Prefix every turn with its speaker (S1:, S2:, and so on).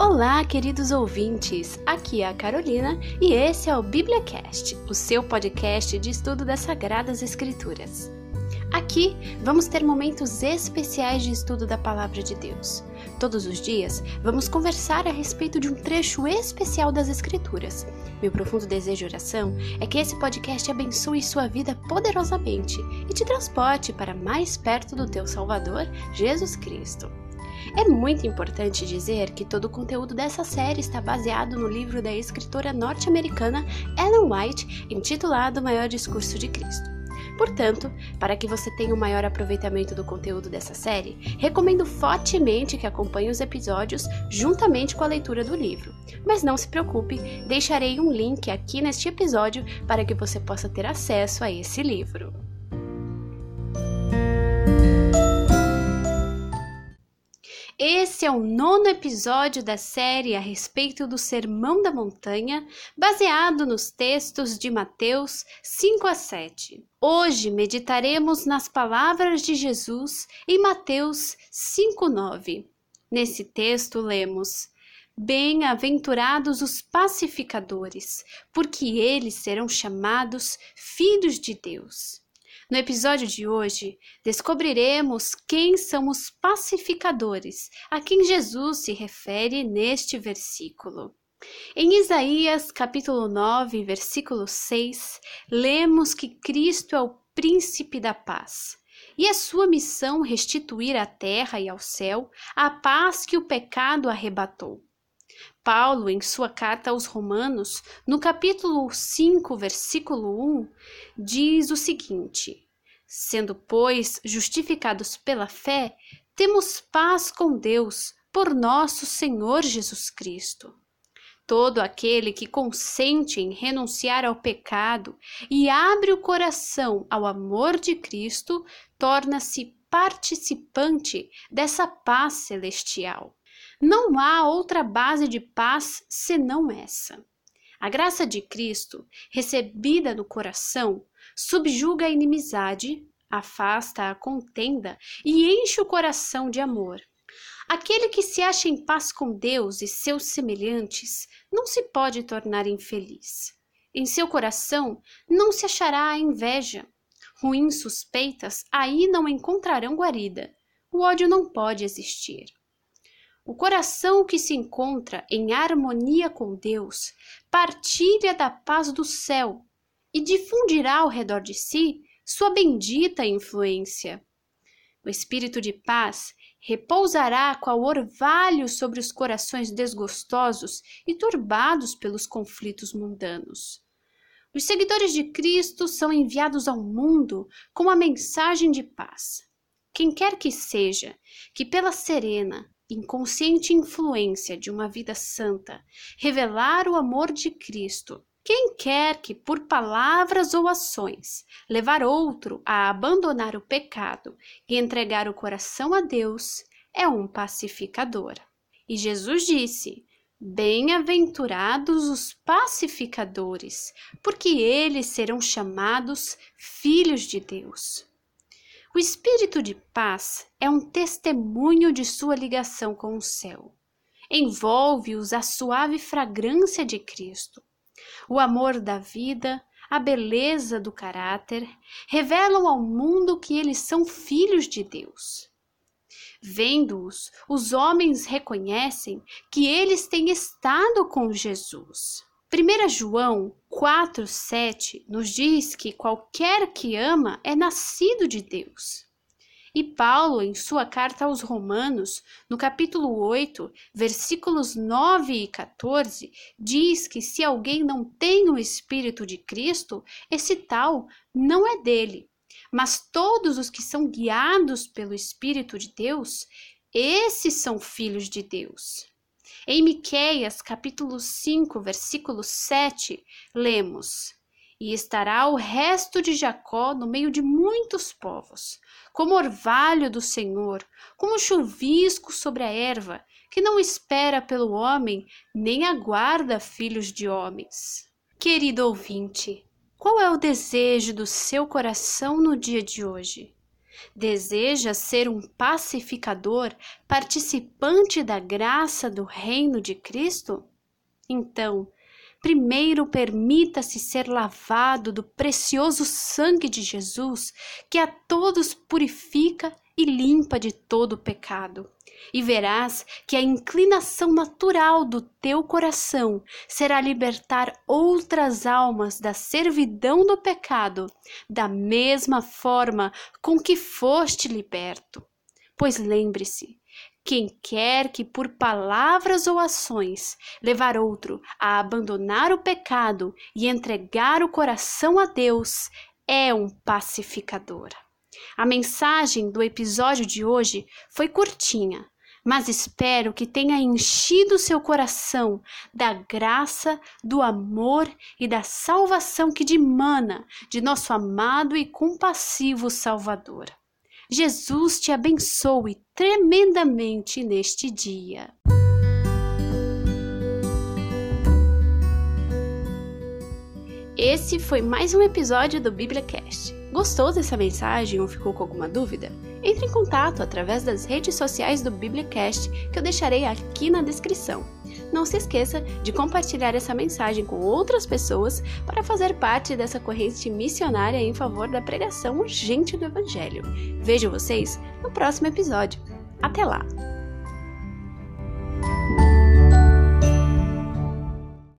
S1: Olá, queridos ouvintes! Aqui é a Carolina e esse é o BíbliaCast, o seu podcast de estudo das Sagradas Escrituras. Aqui vamos ter momentos especiais de estudo da Palavra de Deus. Todos os dias vamos conversar a respeito de um trecho especial das Escrituras. Meu profundo desejo e oração é que esse podcast abençoe sua vida poderosamente e te transporte para mais perto do teu Salvador, Jesus Cristo. É muito importante dizer que todo o conteúdo dessa série está baseado no livro da escritora norte-americana Ellen White, intitulado Maior Discurso de Cristo. Portanto, para que você tenha o um maior aproveitamento do conteúdo dessa série, recomendo fortemente que acompanhe os episódios juntamente com a leitura do livro. Mas não se preocupe, deixarei um link aqui neste episódio para que você possa ter acesso a esse livro. Esse é o nono episódio da série a respeito do Sermão da Montanha, baseado nos textos de Mateus 5 a 7. Hoje meditaremos nas palavras de Jesus em Mateus 5, 9. Nesse texto lemos: Bem-aventurados os pacificadores, porque eles serão chamados filhos de Deus. No episódio de hoje, descobriremos quem são os pacificadores a quem Jesus se refere neste versículo. Em Isaías capítulo 9, versículo 6, lemos que Cristo é o príncipe da paz. E é sua missão restituir à terra e ao céu a paz que o pecado arrebatou. Paulo, em sua carta aos Romanos, no capítulo 5, versículo 1, diz o seguinte: Sendo, pois, justificados pela fé, temos paz com Deus por nosso Senhor Jesus Cristo. Todo aquele que consente em renunciar ao pecado e abre o coração ao amor de Cristo torna-se participante dessa paz celestial. Não há outra base de paz senão essa. A graça de Cristo, recebida no coração, subjuga a inimizade, afasta a contenda e enche o coração de amor. Aquele que se acha em paz com Deus e seus semelhantes não se pode tornar infeliz. Em seu coração não se achará a inveja. Ruins suspeitas aí não encontrarão guarida. O ódio não pode existir. O coração que se encontra em harmonia com Deus partilha da paz do céu e difundirá ao redor de si sua bendita influência. O espírito de paz repousará qual orvalho sobre os corações desgostosos e turbados pelos conflitos mundanos. Os seguidores de Cristo são enviados ao mundo com a mensagem de paz. Quem quer que seja, que pela serena, inconsciente influência de uma vida santa, revelar o amor de Cristo, quem quer que, por palavras ou ações, levar outro a abandonar o pecado e entregar o coração a Deus, é um pacificador. E Jesus disse: Bem-aventurados os pacificadores, porque eles serão chamados filhos de Deus. O espírito de paz é um testemunho de sua ligação com o céu. Envolve-os a suave fragrância de Cristo. O amor da vida, a beleza do caráter, revelam ao mundo que eles são filhos de Deus. Vendo-os, os homens reconhecem que eles têm estado com Jesus. 1 João 4,7 nos diz que qualquer que ama é nascido de Deus. E Paulo, em sua carta aos Romanos, no capítulo 8, versículos 9 e 14, diz que se alguém não tem o Espírito de Cristo, esse tal não é dele. Mas todos os que são guiados pelo Espírito de Deus, esses são filhos de Deus. Em Miqueias, capítulo 5, versículo 7, lemos: E estará o resto de Jacó no meio de muitos povos, como orvalho do Senhor, como chuvisco sobre a erva, que não espera pelo homem, nem aguarda filhos de homens. Querido ouvinte, qual é o desejo do seu coração no dia de hoje? Deseja ser um pacificador, participante da graça do reino de Cristo? Então, primeiro permita-se ser lavado do precioso sangue de Jesus, que a todos purifica e limpa de todo pecado. E verás que a inclinação natural do teu coração será libertar outras almas da servidão do pecado, da mesma forma com que foste liberto. Pois lembre-se, quem quer que por palavras ou ações levar outro a abandonar o pecado e entregar o coração a Deus é um pacificador. A mensagem do episódio de hoje foi curtinha, mas espero que tenha enchido seu coração da graça, do amor e da salvação que dimana de nosso amado e compassivo Salvador. Jesus te abençoe tremendamente neste dia. Esse foi mais um episódio do BíbliaCast. Gostou dessa mensagem ou ficou com alguma dúvida? Entre em contato através das redes sociais do BíbliaCast que eu deixarei aqui na descrição. Não se esqueça de compartilhar essa mensagem com outras pessoas para fazer parte dessa corrente missionária em favor da pregação urgente do Evangelho. Vejo vocês no próximo episódio. Até lá!